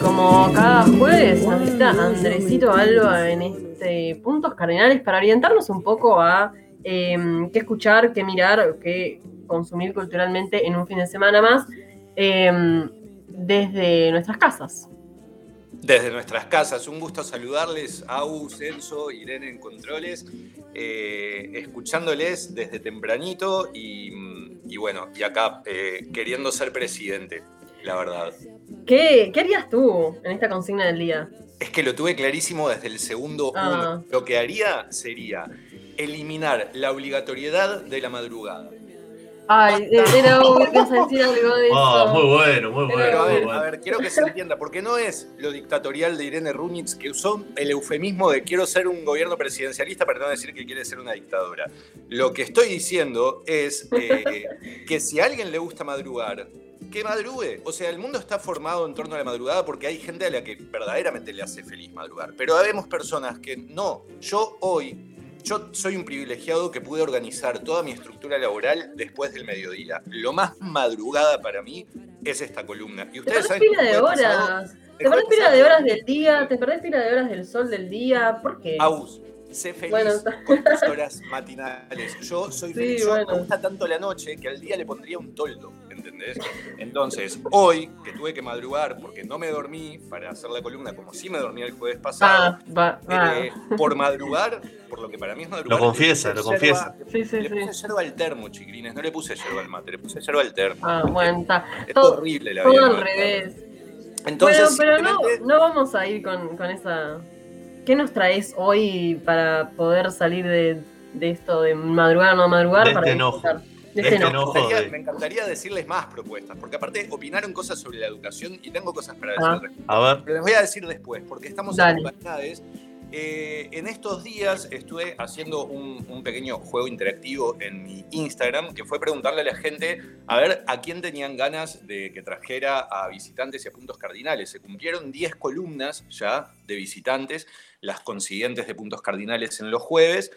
como cada jueves nos visita Andresito Alba en este Puntos Cardinales para orientarnos un poco a em, qué escuchar, qué mirar, qué consumir culturalmente en un fin de semana más em, desde nuestras casas. Desde nuestras casas, un gusto saludarles, Au, Celso, Irene en Controles, eh, escuchándoles desde tempranito y, bueno, y acá eh, queriendo ser presidente, la verdad. ¿Qué, harías tú en esta consigna del día? Es que lo tuve clarísimo desde el segundo uno. Ah. Lo que haría sería eliminar la obligatoriedad de la madrugada. Ay, era obvio que decir algo de ah, eso. muy bueno, muy bueno. a ver, a ver, quiero que se entienda, porque no es lo dictatorial de Irene Runitz que usó el eufemismo de quiero ser un gobierno presidencialista para no decir que quiere ser una dictadura. Lo que estoy diciendo es eh, que si a alguien le gusta madrugar, que madrugue. O sea, el mundo está formado en torno a la madrugada porque hay gente a la que verdaderamente le hace feliz madrugar. Pero habemos personas que no. Yo hoy, yo soy un privilegiado que pude organizar toda mi estructura laboral después del mediodía. Lo más madrugada para mí es esta columna. Y ustedes ¿Te pila de horas? ¿Te perdés pila de horas del día? ¿Te perdés pila de horas del sol del día? ¿Por qué? Aus, sé feliz con tus horas matinales. Yo soy feliz, me gusta tanto la noche que al día le pondría un toldo. ¿entendés? Entonces, hoy que tuve que madrugar porque no me dormí para hacer la columna como si me dormía el jueves pasado, eh, por madrugar, por lo que para mí es madrugar. Lo confiesa, lo confiesa. Sí, sí, le puse yerba al termo, chiquilines, no le puse yerba al mate, le puse yerba al termo. Ah, bueno, está. Es horrible la vida. Todo al revés. Entonces, pero no, no vamos a ir con, con esa... ¿Qué nos traes hoy para poder salir de, de esto de madrugar o no madrugar? De para este enojo. Este me, encantaría, decirles más propuestas, porque aparte opinaron cosas sobre la educación y tengo cosas para ah. decirles. A ver. Pero les voy a decir después, porque estamos en en eh, en estos días estuve haciendo un, pequeño juego interactivo en mi Instagram, que fue preguntarle a la gente a ver a quién tenían ganas de que trajera a visitantes y a puntos cardinales. Se cumplieron 10 columnas ya de visitantes, las consiguientes de puntos cardinales en los jueves.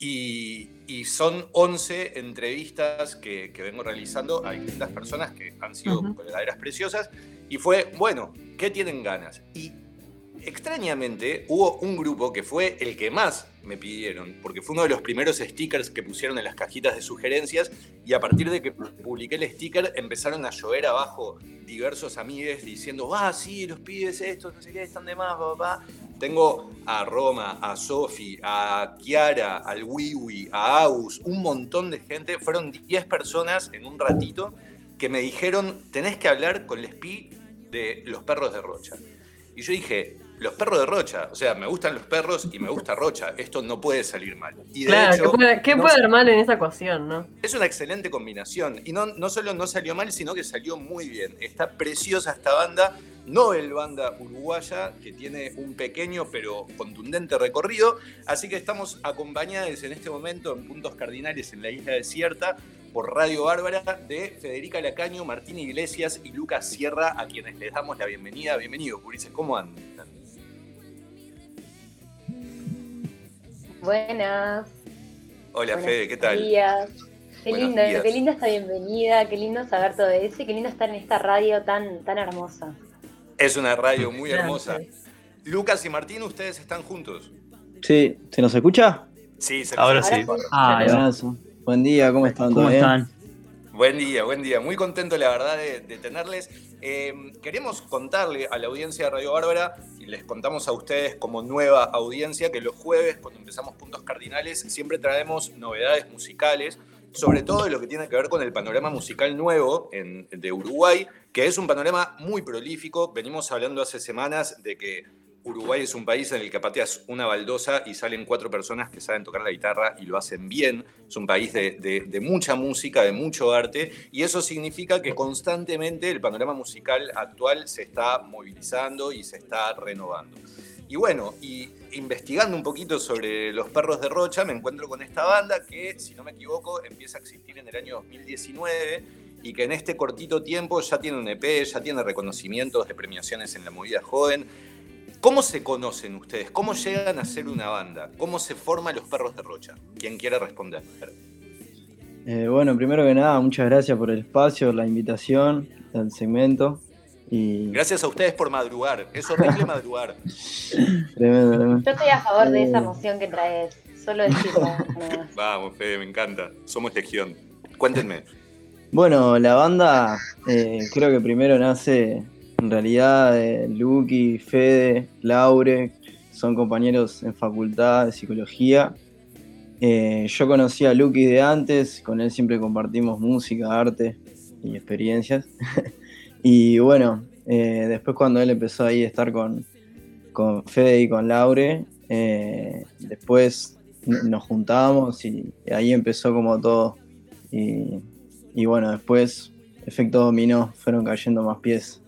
Y, son 11 entrevistas que, vengo realizando a distintas personas que han sido verdaderas preciosas. Y fue, bueno, ¿qué tienen ganas? Y extrañamente hubo un grupo que fue el que más me pidieron, porque fue uno de los primeros stickers que pusieron en las cajitas de sugerencias. Y a partir de que publiqué el sticker, empezaron a llover abajo diversos amigues diciendo, ah, sí, los pibes estos, no sé qué, están de más, papá. Tengo a Roma, a Sofi, a Kiara, al Wiwi, a Aus, un montón de gente. Fueron 10 personas en un ratito que me dijeron, tenés que hablar con Lespi de los perros de Rocha. Y yo dije, los perros de Rocha, o sea, me gustan los perros y me gusta Rocha, esto no puede salir mal. Y claro, ¿qué puede, haber mal en esa ecuación, no? Es una excelente combinación, y no, no solo no salió mal, sino que salió muy bien. Está preciosa esta banda, Nobel Banda Uruguaya, que tiene un pequeño pero contundente recorrido, así que estamos acompañados en este momento en puntos cardinales en la isla desierta por Radio Bárbara de Federica Lacaño, Martín Iglesias y Lucas Sierra, a quienes les damos la bienvenida. Bienvenidos, Curices, ¿cómo andan? Buenas. Hola Fede, ¿qué tal? Días. Qué lindo, qué linda esta bienvenida, qué lindo saber todo eso y qué lindo estar en esta radio tan, tan hermosa. Es una radio muy hermosa. Lucas y Martín, ustedes están juntos. Sí, ¿se nos escucha? Sí, se Ahora sí. Ah, Buen día, ¿cómo están? ¿Cómo están? Buen día, buen día. Muy contento, la verdad, de, tenerles. Eh, queremos contarle a la audiencia de Radio Bárbara, y les contamos a ustedes como nueva audiencia, que los jueves, cuando empezamos Puntos Cardinales, siempre traemos novedades musicales, sobre todo de lo que tiene que ver con el panorama musical nuevo de Uruguay, que es un panorama muy prolífico. Venimos hablando hace semanas de que Uruguay es un país en el que pateas una baldosa y salen cuatro personas que saben tocar la guitarra y lo hacen bien. Es un país de, mucha música, de mucho arte, y eso significa que constantemente el panorama musical actual se está movilizando y se está renovando. Y bueno, y investigando un poquito sobre los perros de Rocha, me encuentro con esta banda que, si no me equivoco, empieza a existir en el año 2019 y que en este cortito tiempo ya tiene un EP, ya tiene reconocimientos de premiaciones en la movida joven ¿Cómo se conocen ustedes? ¿Cómo llegan a ser una banda? ¿Cómo se forman los perros de Rocha? ¿Quién quiere responder? Eh, bueno, primero que nada, muchas gracias por el espacio, la invitación, el segmento. Gracias a ustedes por madrugar. Es horrible madrugar. tremendo, Yo estoy a favor de esa emoción que traes. Solo decirlo. Vamos, Fede, me encanta. Somos legión. Cuéntenme. Bueno, la banda eh, creo que primero nace en realidad de Lucky, Fede, Laure, son compañeros en facultad de psicología. Eh, yo conocí a Lucky de antes, con él siempre compartimos música, arte y experiencias. y bueno, eh, después cuando él empezó ahí a estar con, con Fede y con Laure, después nos juntamos y ahí empezó como todo. Y y bueno, después, efecto dominó, fueron cayendo más pies.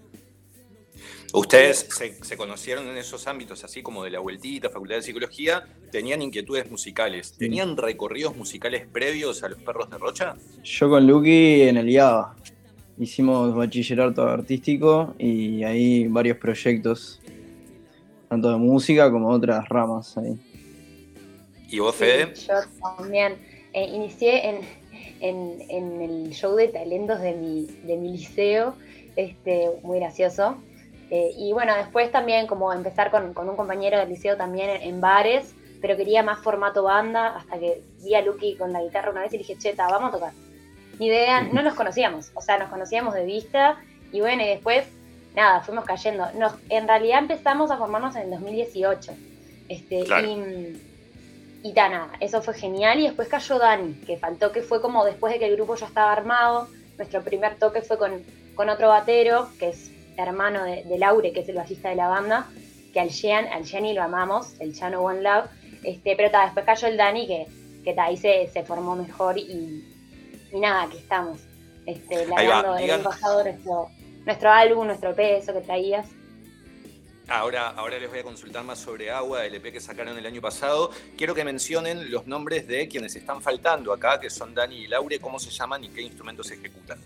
Ustedes se, conocieron en esos ámbitos, así como de la vueltita, facultad de psicología, tenían inquietudes musicales. ¿Tenían recorridos musicales previos a los perros de Rocha? Yo con Lucky en el IABA. Hicimos bachillerato artístico y ahí varios proyectos, tanto de música como otras ramas ahí. ¿Y vos, Fede? yo también. Eh, inicié en, en, el show de talentos de mi, de mi liceo, este, muy gracioso. Eh, y bueno, después también como empezar con, un compañero del liceo también en, bares, pero quería más formato banda, hasta que vi a Lucky con la guitarra una vez y dije, cheta, vamos a tocar. Ni idea, no nos conocíamos, o sea, nos conocíamos de vista, y bueno, y después, nada, fuimos cayendo. Nos, en realidad empezamos a formarnos en el 2018. Este, y, y nada, eso fue genial. Y después cayó Dani, que faltó, que fue como después de que el grupo ya estaba armado. Nuestro primer toque fue con, con otro batero, que es hermano de, Laure, que es el bajista de la banda, que al Jean, al Gianni lo amamos, el Chano One Love. Este, pero ta, después cayó el Dani, que, que ahí se, se formó mejor y, y nada, aquí estamos. Este, el año pasado nuestro, nuestro álbum, nuestro peso que traías. Ahora, ahora les voy a consultar más sobre Agua, el EP que sacaron el año pasado. Quiero que mencionen los nombres de quienes están faltando acá, que son Dani y Laure, cómo se llaman y qué instrumentos ejecutan.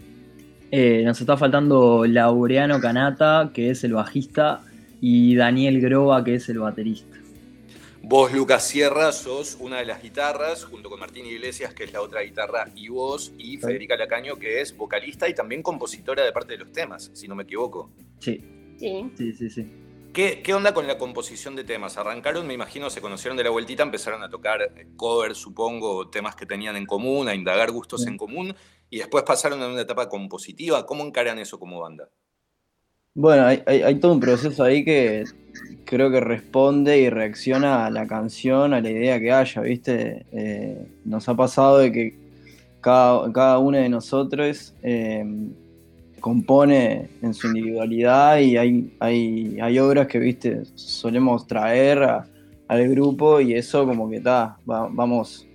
Eh, nos está faltando Laureano Canata, que es el bajista, y Daniel Groba, que es el baterista. Vos, Lucas Sierra, sos una de las guitarras, junto con Martín Iglesias, que es la otra guitarra, y vos, y Federica Lacaño, que es vocalista y también compositora de parte de los temas, si no me equivoco. Sí. Sí, sí, sí. sí. ¿Qué, onda con la composición de temas? Arrancaron, me imagino, se conocieron de la vueltita, empezaron a tocar eh, covers, supongo, temas que tenían en común, a indagar gustos en común, y después pasaron a una etapa compositiva. ¿Cómo encaran eso como banda? Bueno, hay, todo un proceso ahí que creo que responde y reacciona a la canción, a la idea que haya, ¿viste? Eh, nos ha pasado de que cada, cada uno de nosotros eh, compone en su individualidad y hay, hay, hay obras que, viste, solemos traer al grupo y eso como que está, vamos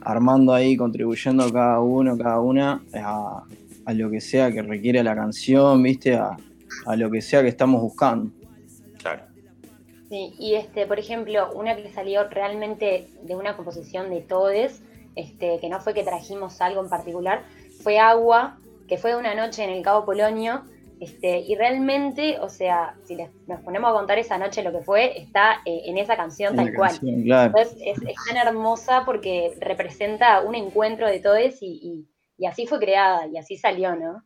armando ahí, contribuyendo cada uno, cada una a, lo que sea que requiere la canción, viste, a, lo que sea que estamos buscando. Claro. Sí, y este, por ejemplo, una que salió realmente de una composición de todes, este, que no fue que trajimos algo en particular, fue Agua, que fue una noche en el Cabo Polonio, este, y realmente, o sea, si nos ponemos a contar esa noche lo que fue, está eh, en esa canción tal cual. Entonces es, tan hermosa porque representa un encuentro de todos y, y, así fue creada y así salió, ¿no?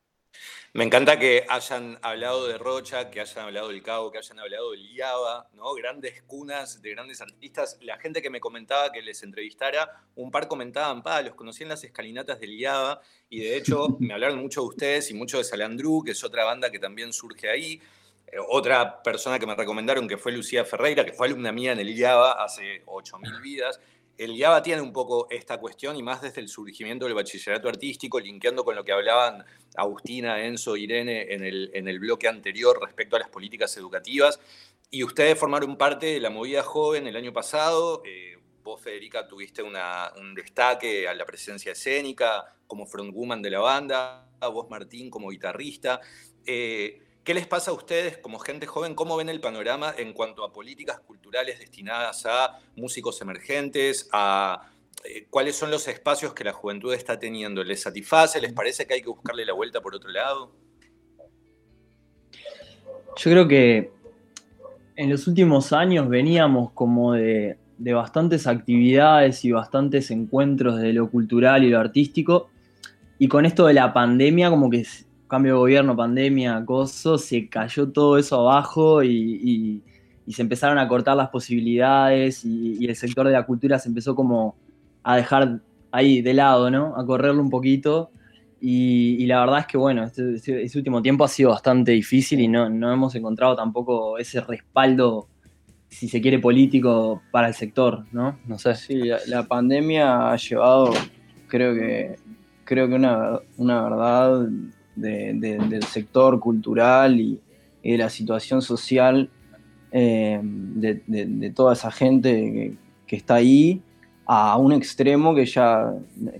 Me encanta que hayan hablado de Rocha, que hayan hablado del Cabo, que hayan hablado del Liaba, ¿no? Grandes cunas de grandes artistas. La gente que me comentaba que les entrevistara, un par comentaban, pa, los conocí en las escalinatas del Liaba, y de hecho me hablaron mucho de ustedes y mucho de Salandru, que es otra banda que también surge ahí. Eh, otra persona que me recomendaron que fue Lucía Ferreira, que fue alumna mía en el IABA hace 8.000 vidas, el IABA tiene un poco esta cuestión y más desde el surgimiento del bachillerato artístico, linkeando con lo que hablaban Agustina, Enzo, Irene en el, en el bloque anterior respecto a las políticas educativas. Y ustedes formaron parte de la movida joven el año pasado. Eh, vos, Federica, tuviste un destaque a la presencia escénica como frontwoman de la banda. Vos, Martín, como guitarrista. Eh, ¿Qué les pasa a ustedes como gente joven? ¿Cómo ven el panorama en cuanto a políticas culturales destinadas a músicos emergentes, a eh, cuáles son los espacios que la juventud está teniendo? ¿Les satisface? ¿Les parece que hay que buscarle la vuelta por otro lado? Yo creo que en los últimos años veníamos como de, de bastantes actividades y bastantes encuentros de lo cultural y lo artístico, y con esto de la pandemia como que cambio de gobierno, pandemia, acoso, se cayó todo eso abajo y, se empezaron a cortar las posibilidades y, el sector de la cultura se empezó como a dejar ahí de lado, ¿no? A correrlo un poquito. Y, la verdad es que, bueno, este, este, este, último tiempo ha sido bastante difícil y no, no hemos encontrado tampoco ese respaldo si se quiere, político para el sector, ¿no? No sé. Sí, la, pandemia ha llevado, creo que, creo que una, verdad del sector cultural y, de la situación social eh, de, toda esa gente que, está ahí a un extremo que ya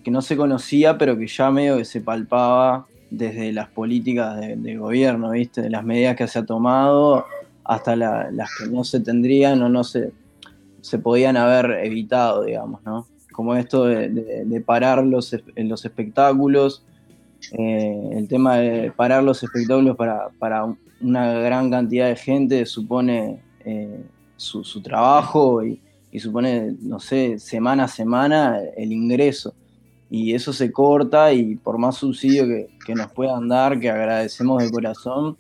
que no se conocía, pero que ya medio que se palpaba desde las políticas del gobierno, ¿viste? De las medidas que se ha tomado hasta las que no se tendrían o no se, se podían haber evitado, digamos, ¿no? Como esto de, parar los, los espectáculos, eh, el tema de parar los espectáculos para, una gran cantidad de gente supone eh, su, trabajo y, supone, no sé, semana a semana el ingreso. Y eso se corta y por más subsidio que, que nos puedan dar, que agradecemos de corazón,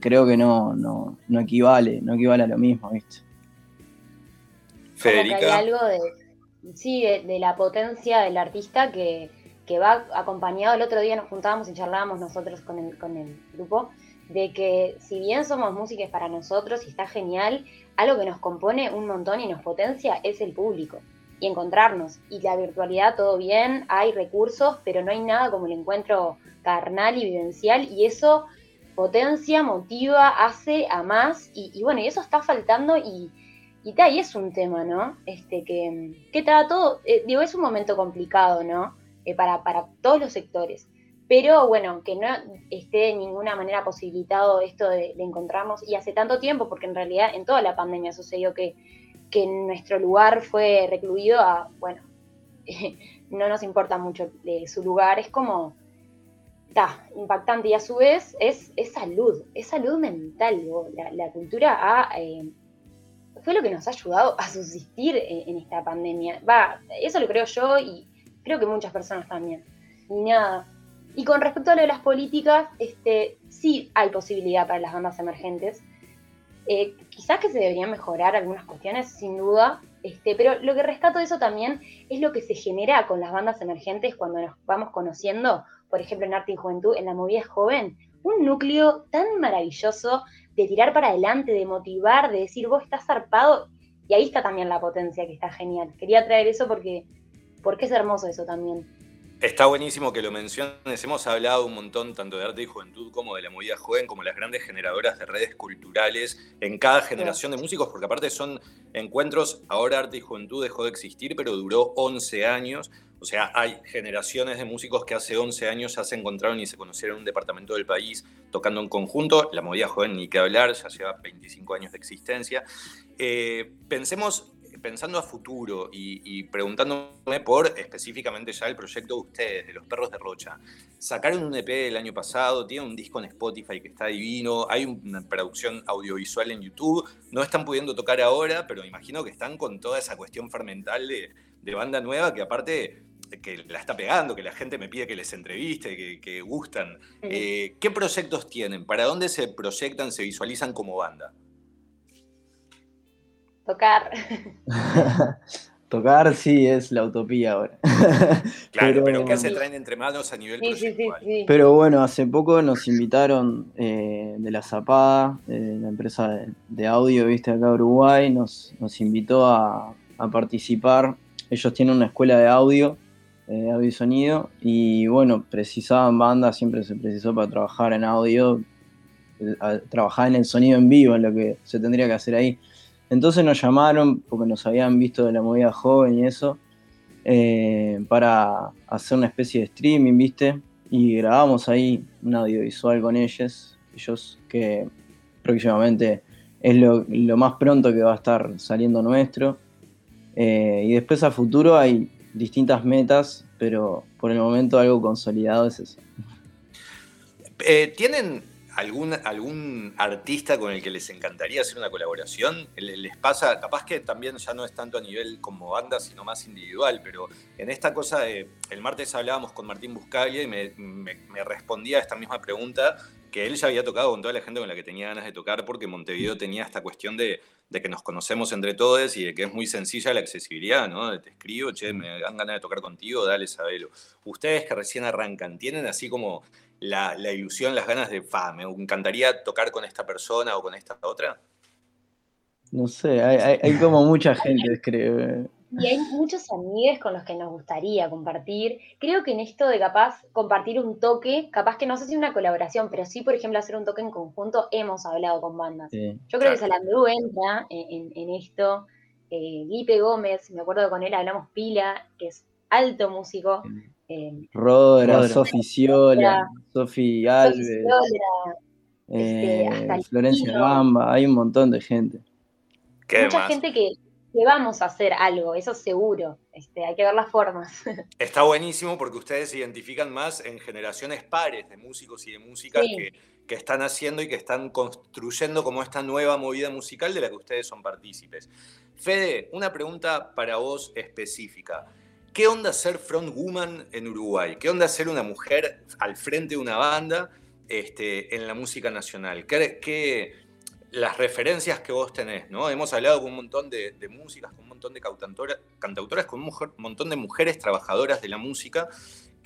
creo que no, no, no equivale, no equivale a lo mismo, ¿viste? Federica. hay algo de, sí, de, la potencia del artista que, va acompañado. El otro día nos juntábamos y charlábamos nosotros con el, con el grupo de que si bien somos músicos para nosotros y está genial, algo que nos compone un montón y nos potencia es el público y encontrarnos. Y la virtualidad, todo bien, hay recursos, pero no hay nada como el encuentro carnal y vivencial y eso potencia, motiva, hace a más, y, bueno, y eso está faltando y, y, es un tema, ¿no? Este, que, que está todo, eh, digo, es un momento complicado, ¿no? Eh, para, para todos los sectores. Pero bueno, que no esté de ninguna manera posibilitado esto de, encontrarnos, y hace tanto tiempo, porque en realidad en toda la pandemia sucedió que, que nuestro lugar fue recluido a, bueno, no nos importa mucho de su lugar, es como impactante y a su vez es, es salud, es salud mental. La, cultura eh, fue lo que nos ha ayudado a subsistir en, esta pandemia. Va, eso lo creo yo y creo que muchas personas también. Y nada. Y con respecto a lo de las políticas, este, sí hay posibilidad para las bandas emergentes. Eh, quizás que se deberían mejorar algunas cuestiones, sin duda, este, pero lo que rescato de eso también es lo que se genera con las bandas emergentes cuando nos vamos conociendo por ejemplo, en Arte y Juventud, en la movida joven, un núcleo tan maravilloso de tirar para adelante, de motivar, de decir, vos estás zarpado, y ahí está también la potencia que está genial. Quería traer eso porque, porque es hermoso eso también. Está buenísimo que lo menciones. Hemos hablado un montón tanto de arte y juventud como de la movida joven, como las grandes generadoras de redes culturales en cada generación de músicos, porque aparte son encuentros, ahora arte y juventud dejó de existir, pero duró 11 años. O sea, hay generaciones de músicos que hace 11 años ya se encontraron y se conocieron en un departamento del país tocando en conjunto. La movida joven, ni que hablar, ya lleva 25 años de existencia. Eh, pensemos, pensando a futuro y, preguntándome por específicamente ya el proyecto de ustedes, de los perros de Rocha. Sacaron un EP el año pasado, tienen un disco en Spotify que está divino, hay una producción audiovisual en YouTube. No están pudiendo tocar ahora, pero imagino que están con toda esa cuestión fermental de, de banda nueva que aparte que la está pegando, que la gente me pide que les entreviste, que, gustan. Eh, ¿Qué proyectos tienen? ¿Para dónde se proyectan, se visualizan como banda? Tocar. Tocar sí es la utopía ahora. claro, pero, ¿qué se traen entre manos a nivel sí, sí, Pero bueno, hace poco nos invitaron eh, de la Zapada, eh, la empresa de, audio, viste, acá Uruguay, nos, nos invitó a, a participar. Ellos tienen una escuela de audio eh, audio y sonido. Y bueno, precisaban bandas, siempre se precisó para trabajar en audio, eh, trabajar en el sonido en vivo, en lo que se tendría que hacer ahí. Entonces nos llamaron, porque nos habían visto de la movida joven y eso, eh, para hacer una especie de streaming, ¿viste? Y grabamos ahí un audiovisual con ellos, ellos que próximamente es lo, más pronto que va a estar saliendo nuestro. y después a futuro hay distintas metas, pero por el momento algo consolidado es eso. Eh, ¿Tienen ¿algún, ¿algún artista con el que les encantaría hacer una colaboración? ¿Les pasa, capaz que también ya no es tanto a nivel como banda, sino más individual, pero en esta cosa de, el martes hablábamos con Martín Buscaglia y me, respondía a esta misma pregunta que él ya había tocado con toda la gente con la que tenía ganas de tocar, porque Montevideo tenía esta cuestión de, que nos conocemos entre todos y de que es muy sencilla la accesibilidad, ¿no? Te escribo, che, me dan ganas de tocar contigo, dale, sabelo. Ustedes que recién arrancan, ¿tienen así como la, ilusión, las ganas de, fa, me encantaría tocar con esta persona o con esta otra? No sé, hay, hay como mucha gente, creo. Y hay muchos amigos con los que nos gustaría compartir. Creo que en esto de capaz compartir un toque, capaz que no sé si una colaboración, pero sí, por ejemplo, hacer un toque en conjunto, hemos hablado con bandas. Yo creo que Salandru entra en, esto. Eh, Guipe Gómez, me acuerdo que con él hablamos pila, que es alto músico. Eh, Rodra, Sofi Ciola, Sofi Alves, eh, Florencia Bamba, hay un montón de gente. Mucha gente que, que vamos a hacer algo, eso seguro. Este, hay que ver las formas. Está buenísimo porque ustedes se identifican más en generaciones pares de músicos y de músicas que, que, están haciendo y que están construyendo como esta nueva movida musical de la que ustedes son partícipes. Fede, una pregunta para vos específica. ¿Qué onda ser frontwoman en Uruguay? ¿Qué onda ser una mujer al frente de una banda este, en la música nacional? ¿Qué, las referencias que vos tenés, ¿no? Hemos hablado con un montón de, músicas, con un montón de cantautoras, con un montón de mujeres trabajadoras de la música,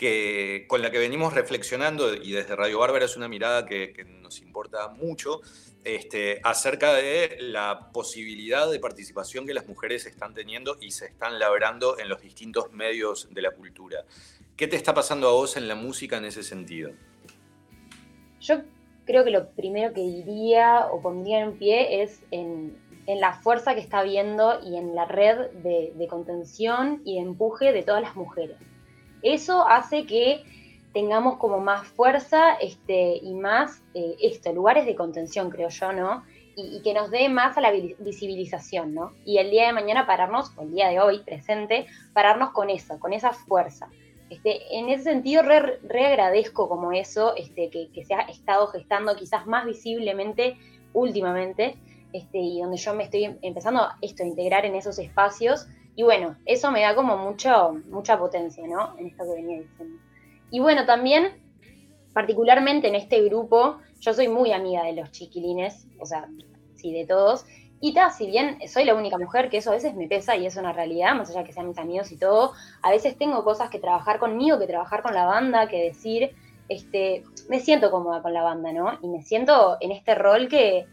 que, con la que venimos reflexionando, y desde Radio Bárbara es una mirada que, nos importa mucho, este, acerca de la posibilidad de participación que las mujeres están teniendo y se están labrando en los distintos medios de la cultura. ¿Qué te está pasando a vos en la música en ese sentido? Yo creo que lo primero que diría o pondría en pie es en, la fuerza que está habiendo y en la red de, contención y de empuje de todas las mujeres. Eso hace que tengamos como más fuerza este, y más eh, esto, lugares de contención, creo yo, ¿no? Y, que nos dé más a la visibilización, ¿no? Y el día de mañana pararnos, o el día de hoy presente, pararnos con eso, con esa fuerza. Este, en ese sentido, re, como eso, este, que, se ha estado gestando quizás más visiblemente últimamente, este, y donde yo me estoy empezando esto, a integrar en esos espacios, y bueno, eso me da como mucha potencia, ¿no? En esto que venía diciendo. Y bueno, también, particularmente en este grupo, yo soy muy amiga de los chiquilines, o sea, sí, de todos, y ta, si bien soy la única mujer, que eso a veces me pesa y es una realidad, más allá de que sean mis amigos y todo, a veces tengo cosas que trabajar conmigo, que trabajar con la banda, que decir, este, me siento cómoda con la banda, ¿no? Y me siento en este rol que,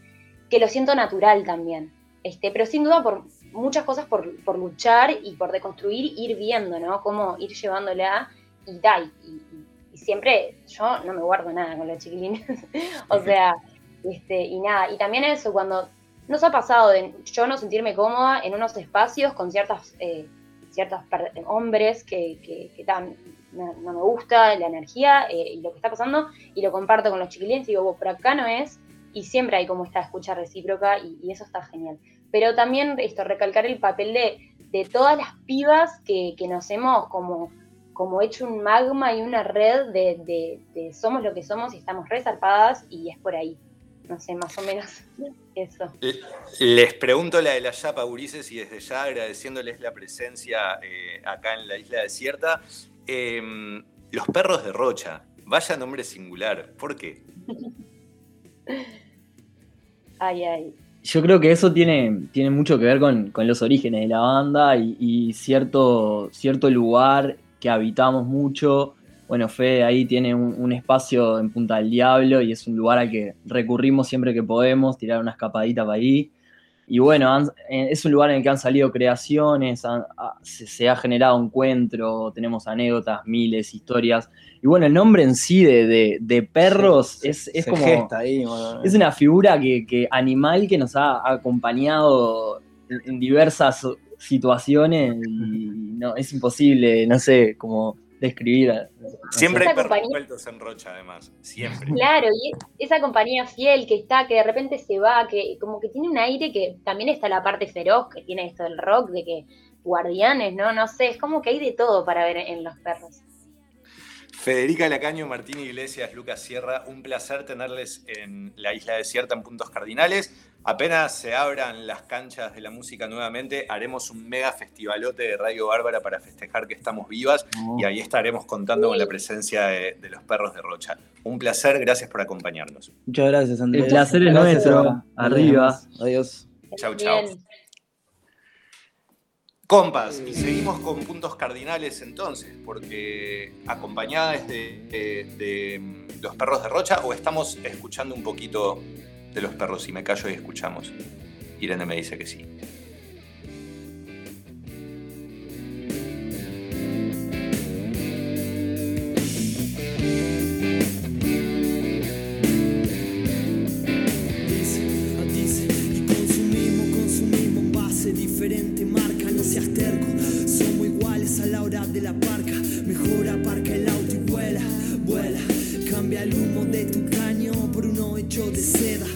que lo siento natural también. Este, pero sin duda por muchas cosas por, por luchar y por deconstruir, ir viendo, ¿no? Cómo ir llevándola y tal. Y, y, siempre yo no me guardo nada con los chiquilines. o sea, este, y nada. Y también eso, cuando nos ha pasado de yo no sentirme cómoda en unos espacios con ciertas, eh, ciertos hombres que, que, no, me gusta la energía eh, y lo que está pasando, y lo comparto con los chiquilines y digo, por acá no es, y siempre hay como esta escucha recíproca y, eso está genial. Pero también esto, recalcar el papel de, de todas las pibas que, que, nos hemos como, como hecho un magma y una red de, de, de somos lo que somos y estamos resarpadas y es por ahí no sé, más o menos eso. Les pregunto la de la Yapa Urises y desde ya agradeciéndoles la presencia eh, acá en la isla desierta. Em, los perros de Rocha, vaya nombre singular, ¿por qué? ay, ay. Yo creo que eso tiene, tiene mucho que ver con, los orígenes de la banda y, cierto, cierto lugar que habitamos mucho bueno, Fede ahí tiene un, espacio en Punta del Diablo y es un lugar al que recurrimos siempre que podemos, tirar una escapadita para ahí. Y bueno, eh, es un lugar en el que han salido creaciones, se, ha generado encuentro, tenemos anécdotas, miles, historias. Y bueno, el nombre en sí de, perros es, como. es una figura que, animal que nos ha acompañado en, diversas situaciones y no, es imposible, no sé, como describir. Siempre hay perros vueltos en Rocha, además. Siempre. Claro, y esa compañía fiel que está, que de repente se va, que como que tiene un aire que también está la parte feroz, que tiene esto del rock, de que guardianes, ¿no? No sé, es como que hay de todo para ver en los perros. Federica Lacaño, Martín Iglesias, Lucas Sierra, un placer tenerles en la isla desierta en Puntos Cardinales. Apenas se abran las canchas de la música nuevamente, haremos un mega festivalote de Radio Bárbara para festejar que estamos vivas y ahí estaremos contando con la presencia de, los perros de Rocha. Un placer, gracias por acompañarnos. Muchas gracias, Andrés. El placer es nuestro. Arriba. Adiós. Chau, chau. Compas, y seguimos con puntos cardinales entonces, porque acompañadas de, de, mm, los perros de Rocha o estamos escuchando un poquito de los perros y me callo y escuchamos. Irene me dice que sí. diferente de la parca. Mejor aparca el auto y vuela, vuela. Cambia el humo de tu caño por uno hecho de seda.